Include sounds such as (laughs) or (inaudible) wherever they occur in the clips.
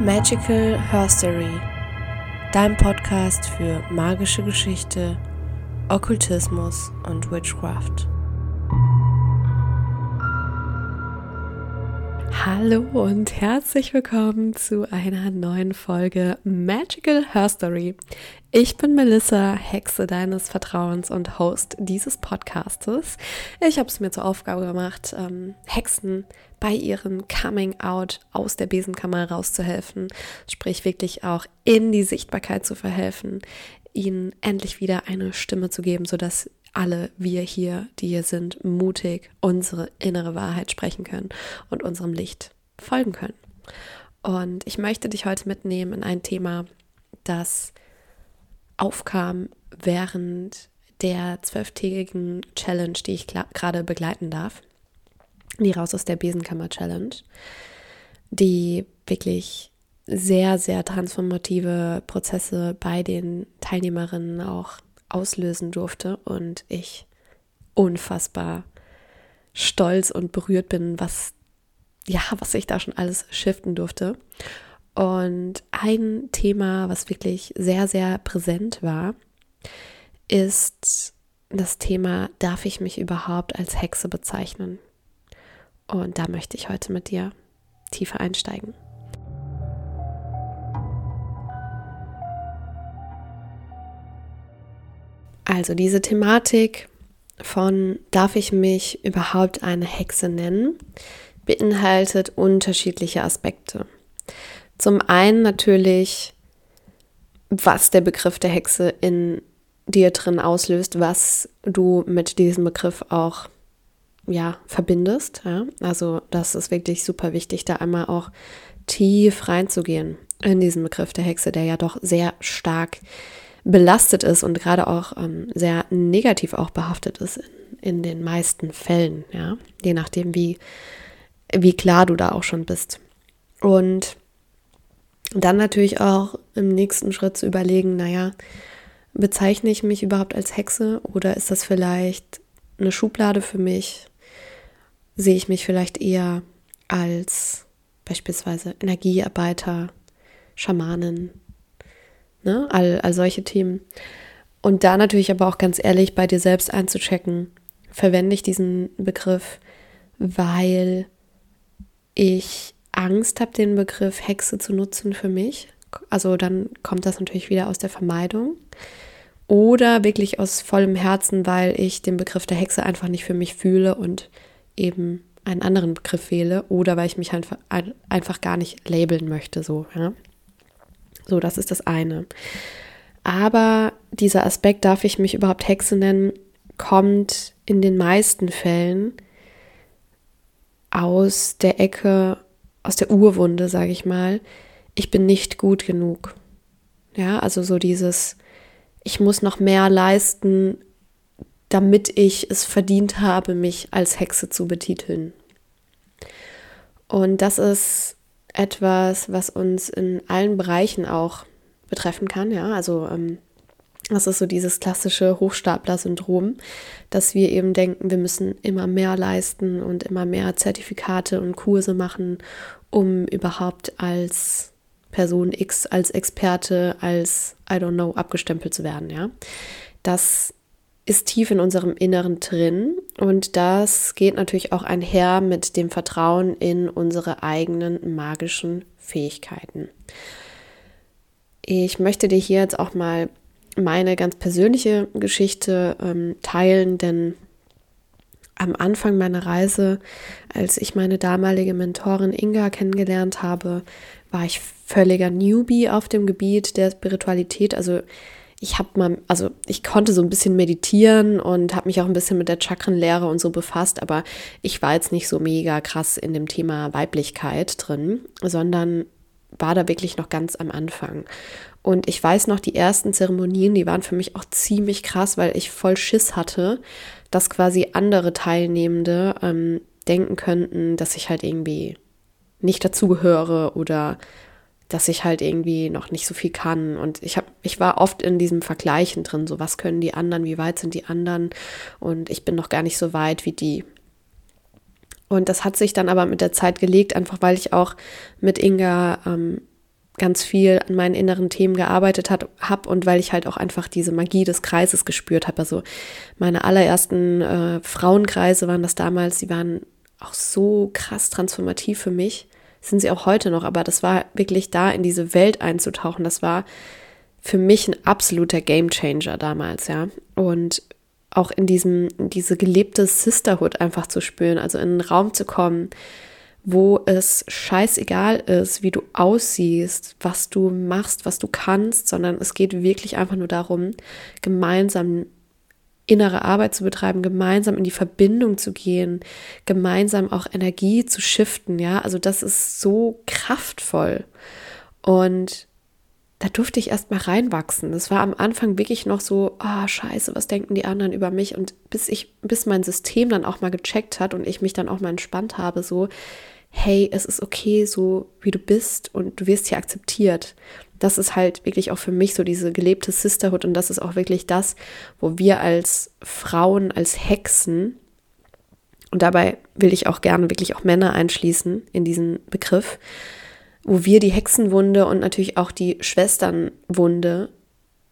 Magical Herstory, dein Podcast für magische Geschichte, Okkultismus und Witchcraft. Hallo und herzlich willkommen zu einer neuen Folge Magical Herstory. Ich bin Melissa, Hexe deines Vertrauens und Host dieses Podcastes. Ich habe es mir zur Aufgabe gemacht, ähm, Hexen bei ihrem Coming Out aus der Besenkammer rauszuhelfen, sprich wirklich auch in die Sichtbarkeit zu verhelfen, ihnen endlich wieder eine Stimme zu geben, sodass alle wir hier, die hier sind, mutig unsere innere Wahrheit sprechen können und unserem Licht folgen können. Und ich möchte dich heute mitnehmen in ein Thema, das aufkam während der zwölftägigen Challenge, die ich gerade begleiten darf. Die Raus aus der Besenkammer Challenge, die wirklich sehr, sehr transformative Prozesse bei den Teilnehmerinnen auch auslösen durfte und ich unfassbar stolz und berührt bin, was ja, was ich da schon alles shiften durfte. Und ein Thema, was wirklich sehr, sehr präsent war, ist das Thema, darf ich mich überhaupt als Hexe bezeichnen? Und da möchte ich heute mit dir tiefer einsteigen. Also diese Thematik von darf ich mich überhaupt eine Hexe nennen, beinhaltet unterschiedliche Aspekte. Zum einen natürlich, was der Begriff der Hexe in dir drin auslöst, was du mit diesem Begriff auch ja, verbindest. Ja? Also das ist wirklich super wichtig, da einmal auch tief reinzugehen in diesen Begriff der Hexe, der ja doch sehr stark belastet ist und gerade auch ähm, sehr negativ auch behaftet ist in, in den meisten Fällen, ja, je nachdem, wie wie klar du da auch schon bist. Und dann natürlich auch im nächsten Schritt zu überlegen, naja, bezeichne ich mich überhaupt als Hexe oder ist das vielleicht eine Schublade für mich? Sehe ich mich vielleicht eher als beispielsweise Energiearbeiter, Schamanen, ne? all, all solche Themen. Und da natürlich aber auch ganz ehrlich bei dir selbst einzuchecken, verwende ich diesen Begriff, weil ich Angst habe, den Begriff Hexe zu nutzen für mich. Also dann kommt das natürlich wieder aus der Vermeidung. Oder wirklich aus vollem Herzen, weil ich den Begriff der Hexe einfach nicht für mich fühle und eben einen anderen Begriff wähle. Oder weil ich mich einfach, einfach gar nicht labeln möchte. So, ja? so, das ist das eine. Aber dieser Aspekt, darf ich mich überhaupt Hexe nennen, kommt in den meisten Fällen aus der Ecke, aus der Urwunde, sage ich mal, ich bin nicht gut genug. Ja, also so dieses, ich muss noch mehr leisten, damit ich es verdient habe, mich als Hexe zu betiteln. Und das ist etwas, was uns in allen Bereichen auch betreffen kann, ja, also ähm, das ist so dieses klassische Hochstapler-Syndrom, dass wir eben denken, wir müssen immer mehr leisten und immer mehr Zertifikate und Kurse machen, um überhaupt als Person X, als Experte, als I don't know abgestempelt zu werden. Ja, das ist tief in unserem Inneren drin und das geht natürlich auch einher mit dem Vertrauen in unsere eigenen magischen Fähigkeiten. Ich möchte dir hier jetzt auch mal meine ganz persönliche Geschichte ähm, teilen, denn am Anfang meiner Reise, als ich meine damalige Mentorin Inga kennengelernt habe, war ich völliger Newbie auf dem Gebiet der Spiritualität. Also ich habe mal, also ich konnte so ein bisschen meditieren und habe mich auch ein bisschen mit der Chakrenlehre und so befasst, aber ich war jetzt nicht so mega krass in dem Thema Weiblichkeit drin, sondern war da wirklich noch ganz am Anfang. Und ich weiß noch, die ersten Zeremonien, die waren für mich auch ziemlich krass, weil ich voll Schiss hatte, dass quasi andere Teilnehmende ähm, denken könnten, dass ich halt irgendwie nicht dazugehöre oder dass ich halt irgendwie noch nicht so viel kann. Und ich habe, ich war oft in diesem Vergleichen drin, so was können die anderen, wie weit sind die anderen und ich bin noch gar nicht so weit wie die. Und das hat sich dann aber mit der Zeit gelegt, einfach weil ich auch mit Inga ähm, ganz viel an meinen inneren Themen gearbeitet habe und weil ich halt auch einfach diese Magie des Kreises gespürt habe. Also meine allerersten äh, Frauenkreise waren das damals, die waren auch so krass transformativ für mich. Sind sie auch heute noch, aber das war wirklich da in diese Welt einzutauchen. Das war für mich ein absoluter Gamechanger damals, ja. Und auch in diesem, diese gelebte Sisterhood einfach zu spüren, also in einen Raum zu kommen, wo es scheißegal ist, wie du aussiehst, was du machst, was du kannst, sondern es geht wirklich einfach nur darum, gemeinsam innere Arbeit zu betreiben, gemeinsam in die Verbindung zu gehen, gemeinsam auch Energie zu shiften, ja, also das ist so kraftvoll. Und da durfte ich erst mal reinwachsen. Das war am Anfang wirklich noch so, ah, oh, scheiße, was denken die anderen über mich? Und bis ich, bis mein System dann auch mal gecheckt hat und ich mich dann auch mal entspannt habe, so, hey, es ist okay, so wie du bist und du wirst hier akzeptiert. Das ist halt wirklich auch für mich so diese gelebte Sisterhood und das ist auch wirklich das, wo wir als Frauen, als Hexen, und dabei will ich auch gerne wirklich auch Männer einschließen in diesen Begriff, wo wir die Hexenwunde und natürlich auch die Schwesternwunde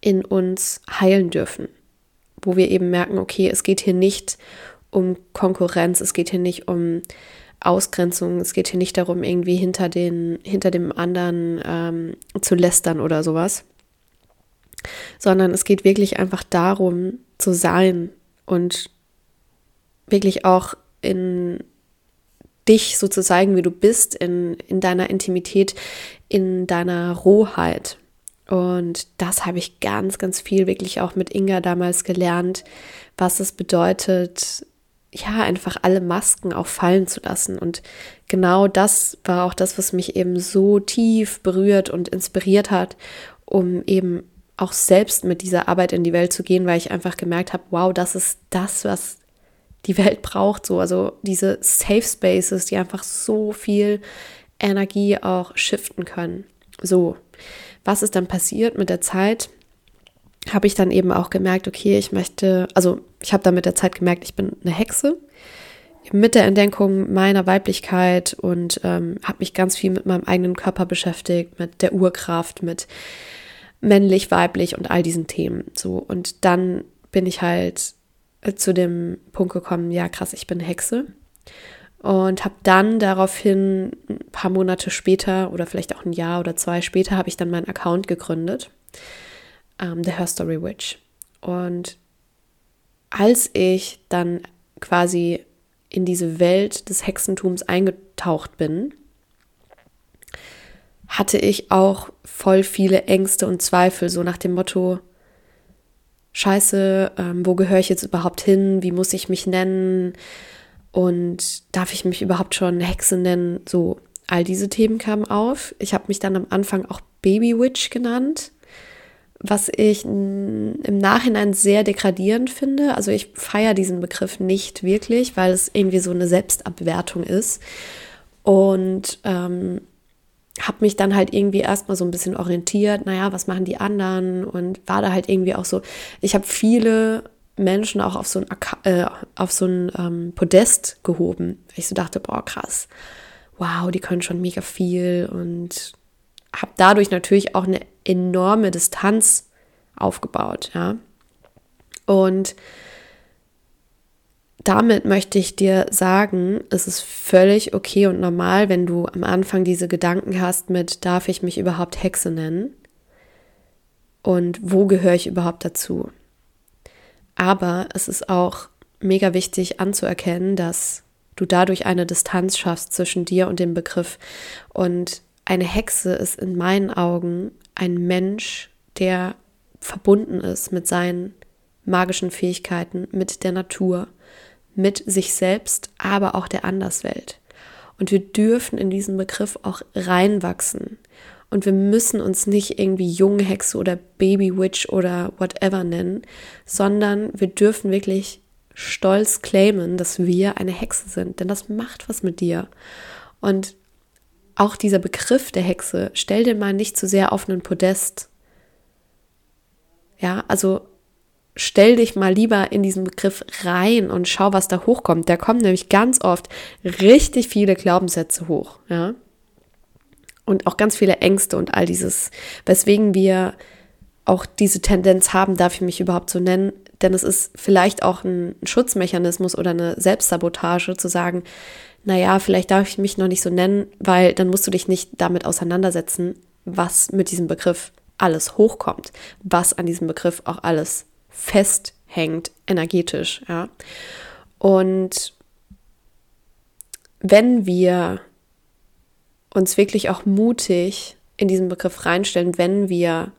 in uns heilen dürfen. Wo wir eben merken, okay, es geht hier nicht um Konkurrenz, es geht hier nicht um Ausgrenzung. Es geht hier nicht darum, irgendwie hinter, den, hinter dem anderen ähm, zu lästern oder sowas, sondern es geht wirklich einfach darum, zu sein und wirklich auch in dich so zu zeigen, wie du bist, in, in deiner Intimität, in deiner Rohheit. Und das habe ich ganz, ganz viel wirklich auch mit Inga damals gelernt, was es bedeutet, ja, einfach alle Masken auch fallen zu lassen. Und genau das war auch das, was mich eben so tief berührt und inspiriert hat, um eben auch selbst mit dieser Arbeit in die Welt zu gehen, weil ich einfach gemerkt habe, wow, das ist das, was die Welt braucht. So, also diese Safe Spaces, die einfach so viel Energie auch shiften können. So, was ist dann passiert mit der Zeit? Habe ich dann eben auch gemerkt, okay, ich möchte, also ich habe dann mit der Zeit gemerkt, ich bin eine Hexe. Mit der Entdeckung meiner Weiblichkeit und ähm, habe mich ganz viel mit meinem eigenen Körper beschäftigt, mit der Urkraft, mit männlich, weiblich und all diesen Themen. So. Und dann bin ich halt äh, zu dem Punkt gekommen, ja krass, ich bin eine Hexe. Und habe dann daraufhin ein paar Monate später oder vielleicht auch ein Jahr oder zwei später habe ich dann meinen Account gegründet ähm, The Her Story Witch. Und als ich dann quasi in diese Welt des Hexentums eingetaucht bin, hatte ich auch voll viele Ängste und Zweifel, so nach dem Motto, Scheiße, ähm, wo gehöre ich jetzt überhaupt hin? Wie muss ich mich nennen? Und darf ich mich überhaupt schon Hexe nennen? So, all diese Themen kamen auf. Ich habe mich dann am Anfang auch Baby Witch genannt, was ich im Nachhinein sehr degradierend finde. Also ich feiere diesen Begriff nicht wirklich, weil es irgendwie so eine Selbstabwertung ist. Und ähm, habe mich dann halt irgendwie erstmal so ein bisschen orientiert, naja, was machen die anderen? Und war da halt irgendwie auch so, ich habe viele Menschen auch auf so ein, äh, auf so ein ähm, Podest gehoben. Ich so dachte, boah, krass, wow, die können schon mega viel und habe dadurch natürlich auch eine enorme Distanz aufgebaut, ja. Und damit möchte ich dir sagen, es ist völlig okay und normal, wenn du am Anfang diese Gedanken hast mit, darf ich mich überhaupt Hexe nennen? Und wo gehöre ich überhaupt dazu? Aber es ist auch mega wichtig anzuerkennen, dass du dadurch eine Distanz schaffst zwischen dir und dem Begriff. Und eine Hexe ist in meinen Augen ein Mensch, der verbunden ist mit seinen magischen Fähigkeiten, mit der Natur, mit sich selbst, aber auch der Anderswelt. Und wir dürfen in diesen Begriff auch reinwachsen. Und wir müssen uns nicht irgendwie junge Hexe oder Baby Witch oder whatever nennen, sondern wir dürfen wirklich stolz claimen, dass wir eine Hexe sind, denn das macht was mit dir. Und auch dieser Begriff der Hexe, stell den mal nicht zu sehr auf einen Podest. Ja, also stell dich mal lieber in diesen Begriff rein und schau, was da hochkommt. Da kommen nämlich ganz oft richtig viele Glaubenssätze hoch, ja. und auch ganz viele Ängste und all dieses, weswegen wir auch diese Tendenz haben, darf ich mich überhaupt so nennen, denn es ist vielleicht auch ein Schutzmechanismus oder eine Selbstsabotage zu sagen, naja, vielleicht darf ich mich noch nicht so nennen, weil dann musst du dich nicht damit auseinandersetzen, was mit diesem Begriff alles hochkommt, was an diesem Begriff auch alles festhängt, energetisch, ja. Und wenn wir uns wirklich auch mutig in diesen Begriff reinstellen, wenn wir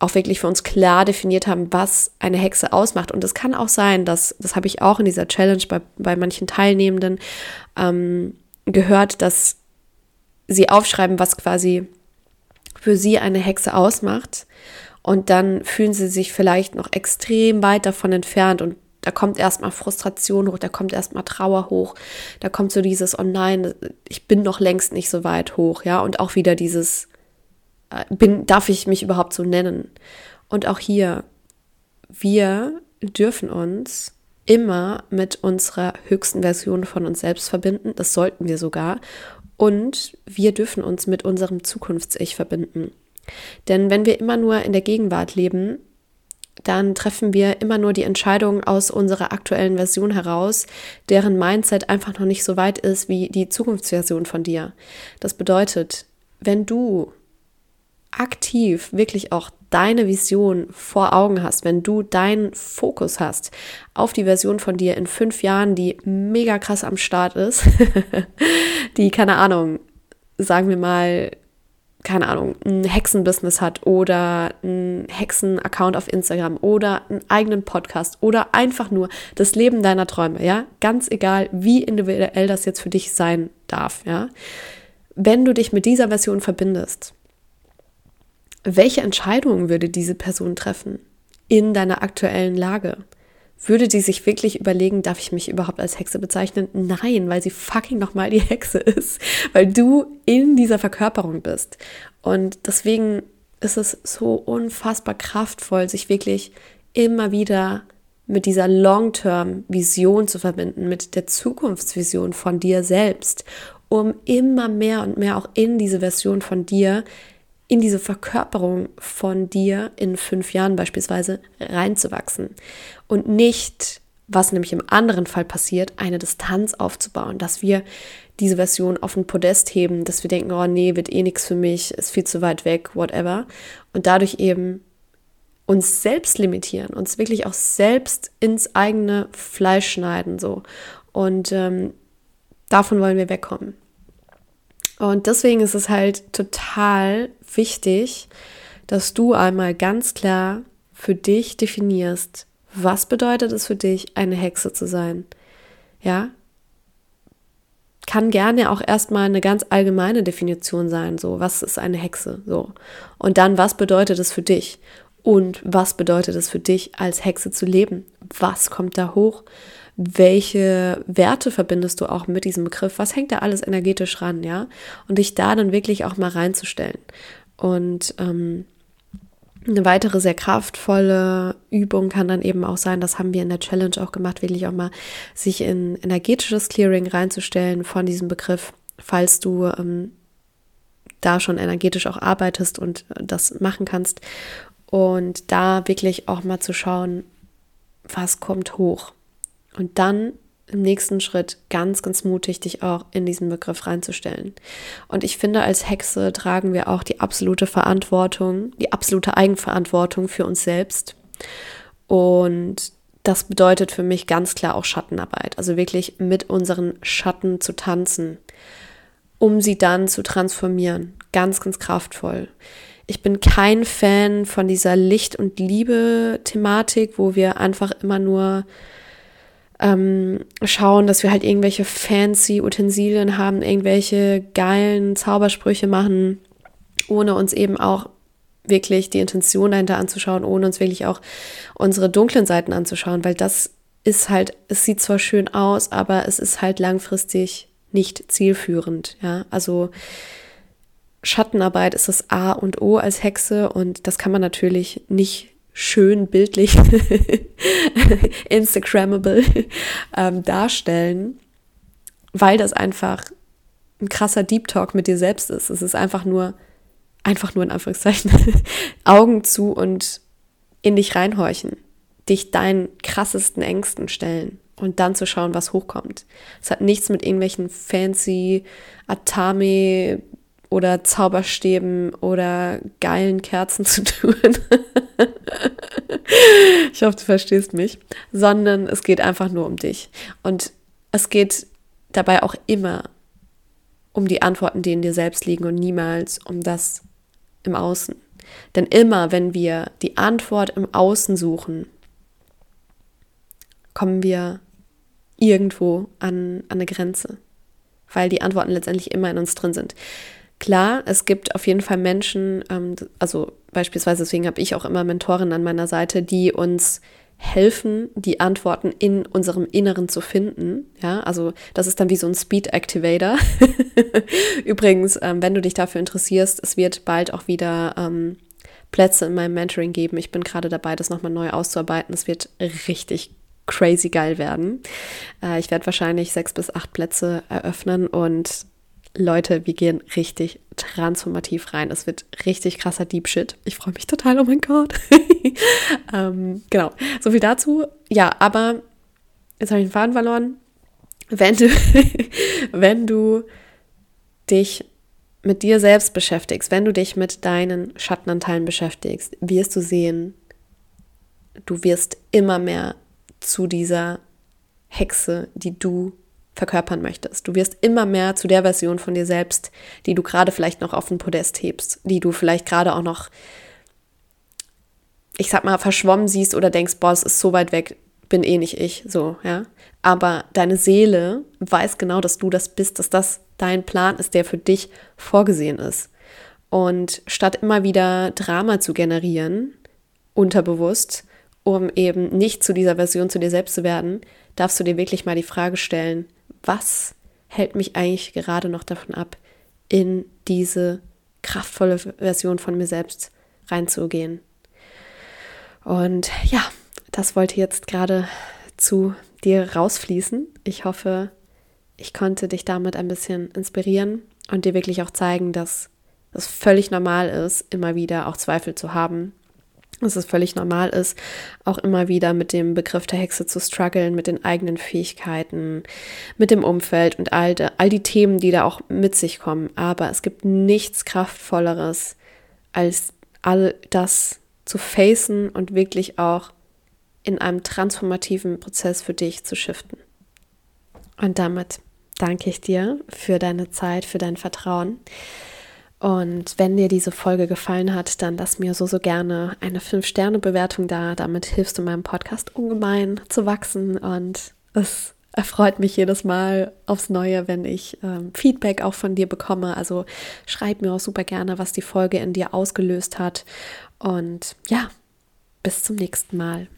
auch wirklich für uns klar definiert haben, was eine Hexe ausmacht. Und es kann auch sein, dass, das habe ich auch in dieser Challenge bei, bei manchen Teilnehmenden ähm, gehört, dass sie aufschreiben, was quasi für sie eine Hexe ausmacht. Und dann fühlen sie sich vielleicht noch extrem weit davon entfernt und da kommt erstmal Frustration hoch, da kommt erstmal Trauer hoch, da kommt so dieses, oh nein, ich bin noch längst nicht so weit hoch, ja, und auch wieder dieses, bin, darf ich mich überhaupt so nennen? Und auch hier, wir dürfen uns immer mit unserer höchsten Version von uns selbst verbinden. Das sollten wir sogar. Und wir dürfen uns mit unserem Zukunfts-Ich verbinden. Denn wenn wir immer nur in der Gegenwart leben, dann treffen wir immer nur die Entscheidungen aus unserer aktuellen Version heraus, deren Mindset einfach noch nicht so weit ist wie die Zukunftsversion von dir. Das bedeutet, wenn du aktiv wirklich auch deine Vision vor Augen hast, wenn du deinen Fokus hast auf die Version von dir in fünf Jahren, die mega krass am Start ist, (laughs) die, keine Ahnung, sagen wir mal, keine Ahnung, ein Hexenbusiness hat oder ein Hexen-Account auf Instagram oder einen eigenen Podcast oder einfach nur das Leben deiner Träume, ja, ganz egal, wie individuell das jetzt für dich sein darf, ja. Wenn du dich mit dieser Version verbindest, welche Entscheidungen würde diese Person treffen in deiner aktuellen Lage? Würde die sich wirklich überlegen, darf ich mich überhaupt als Hexe bezeichnen? Nein, weil sie fucking nochmal die (laughs) Hexe ist, weil du in dieser Verkörperung bist. Und deswegen ist es so unfassbar kraftvoll, sich wirklich immer wieder mit dieser Long-Term-Vision zu verbinden, mit der Zukunftsvision von dir selbst, um immer mehr und mehr auch in diese Version von dir in diese Verkörperung von dir in fünf Jahren beispielsweise reinzuwachsen und nicht, was nämlich im anderen Fall passiert, eine Distanz aufzubauen, dass wir diese Version auf ein Podest heben, dass wir denken, oh nee, wird eh nichts für mich, ist viel zu weit weg, whatever. Und dadurch eben uns selbst limitieren, uns wirklich auch selbst ins eigene Fleisch schneiden, so. Und ähm, davon wollen wir wegkommen. Und deswegen ist es halt total wichtig, dass du einmal ganz klar für dich definierst, was bedeutet es für dich, eine Hexe zu sein. Ja? Kann gerne auch erstmal eine ganz allgemeine Definition sein, so, was ist eine Hexe, so. Und dann, was bedeutet es für dich? Und was bedeutet es für dich, als Hexe zu leben? Was kommt da hoch? welche Werte verbindest du auch mit diesem Begriff, was hängt da alles energetisch ran, ja? Und dich da dann wirklich auch mal reinzustellen. Und ähm, eine weitere sehr kraftvolle Übung kann dann eben auch sein, das haben wir in der Challenge auch gemacht, wirklich auch mal sich in energetisches Clearing reinzustellen von diesem Begriff, falls du ähm, da schon energetisch auch arbeitest und das machen kannst. Und da wirklich auch mal zu schauen, was kommt hoch. Und dann im nächsten Schritt ganz, ganz mutig, dich auch in diesen Begriff reinzustellen. Und ich finde, als Hexe tragen wir auch die absolute Verantwortung, die absolute Eigenverantwortung für uns selbst. Und das bedeutet für mich ganz klar auch Schattenarbeit. Also wirklich mit unseren Schatten zu tanzen, um sie dann zu transformieren. Ganz, ganz kraftvoll. Ich bin kein Fan von dieser Licht- und Liebe-Thematik, wo wir einfach immer nur ähm, schauen, dass wir halt irgendwelche fancy Utensilien haben, irgendwelche geilen Zaubersprüche machen, ohne uns eben auch wirklich die Intention dahinter anzuschauen, ohne uns wirklich auch unsere dunklen Seiten anzuschauen, weil das ist halt, es sieht zwar schön aus, aber es ist halt langfristig nicht zielführend, ja, also Schattenarbeit ist das A und O als Hexe und das kann man natürlich nicht schön bildlich (laughs) Instagrammable ähm, darstellen, weil das einfach ein krasser Deep Talk mit dir selbst ist. Es ist einfach nur, einfach nur in Anführungszeichen, (laughs) Augen zu und in dich reinhorchen, dich deinen krassesten Ängsten stellen und dann zu schauen, was hochkommt. Es hat nichts mit irgendwelchen fancy Atame oder Zauberstäben oder geilen Kerzen zu (laughs) tun. ich hoffe, du verstehst mich, sondern es geht einfach nur um dich. Und es geht dabei auch immer um die Antworten, die in dir selbst liegen und niemals um das im Außen. Denn immer, wenn wir die Antwort im Außen suchen, kommen wir irgendwo an, an eine Grenze, weil die Antworten letztendlich immer in uns drin sind. Klar, es gibt auf jeden Fall Menschen, ähm, also beispielsweise deswegen habe ich auch immer Mentorinnen an meiner Seite, die uns helfen, die Antworten in unserem Inneren zu finden. Ja, also das ist dann wie so ein Speed Activator. (laughs) Übrigens, ähm, wenn du dich dafür interessierst, es wird bald auch wieder ähm, Plätze in meinem Mentoring geben. Ich bin gerade dabei, das nochmal neu auszuarbeiten. Es wird richtig crazy geil werden. Äh, ich werde wahrscheinlich sechs bis acht Plätze eröffnen und Leute, wir gehen richtig transformativ rein. Es wird richtig krasser Deep Shit. Ich freue mich total, oh mein Gott. (laughs) ähm, genau, so viel dazu. Ja, aber jetzt habe ich den Faden verloren. Wenn du, (laughs) wenn du dich mit dir selbst beschäftigst, wenn du dich mit deinen Schattenanteilen beschäftigst, wirst du sehen, du wirst immer mehr zu dieser Hexe, die du verkörpern möchtest. Du wirst immer mehr zu der Version von dir selbst, die du gerade vielleicht noch auf den Podest hebst, die du vielleicht gerade auch noch, ich sag mal, verschwommen siehst oder denkst, boah, es ist so weit weg, bin eh nicht ich, so, ja. Aber deine Seele weiß genau, dass du das bist, dass das dein Plan ist, der für dich vorgesehen ist. Und statt immer wieder Drama zu generieren, unterbewusst, um eben nicht zu dieser Version zu dir selbst zu werden, darfst du dir wirklich mal die Frage stellen, was hält mich eigentlich gerade noch davon ab, in diese kraftvolle Version von mir selbst reinzugehen. Und ja, das wollte jetzt gerade zu dir rausfließen. Ich hoffe, ich konnte dich damit ein bisschen inspirieren und dir wirklich auch zeigen, dass es völlig normal ist, immer wieder auch Zweifel zu haben dass es völlig normal ist, auch immer wieder mit dem Begriff der Hexe zu strugglen, mit den eigenen Fähigkeiten, mit dem Umfeld und all, de, all die Themen, die da auch mit sich kommen. Aber es gibt nichts Kraftvolleres, als all das zu facen und wirklich auch in einem transformativen Prozess für dich zu shiften. Und damit danke ich dir für deine Zeit, für dein Vertrauen. Und wenn dir diese Folge gefallen hat, dann lass mir so, so gerne eine 5-Sterne-Bewertung da. Damit hilfst du meinem Podcast ungemein zu wachsen. Und es erfreut mich jedes Mal aufs Neue, wenn ich ähm, Feedback auch von dir bekomme. Also schreib mir auch super gerne, was die Folge in dir ausgelöst hat. Und ja, bis zum nächsten Mal.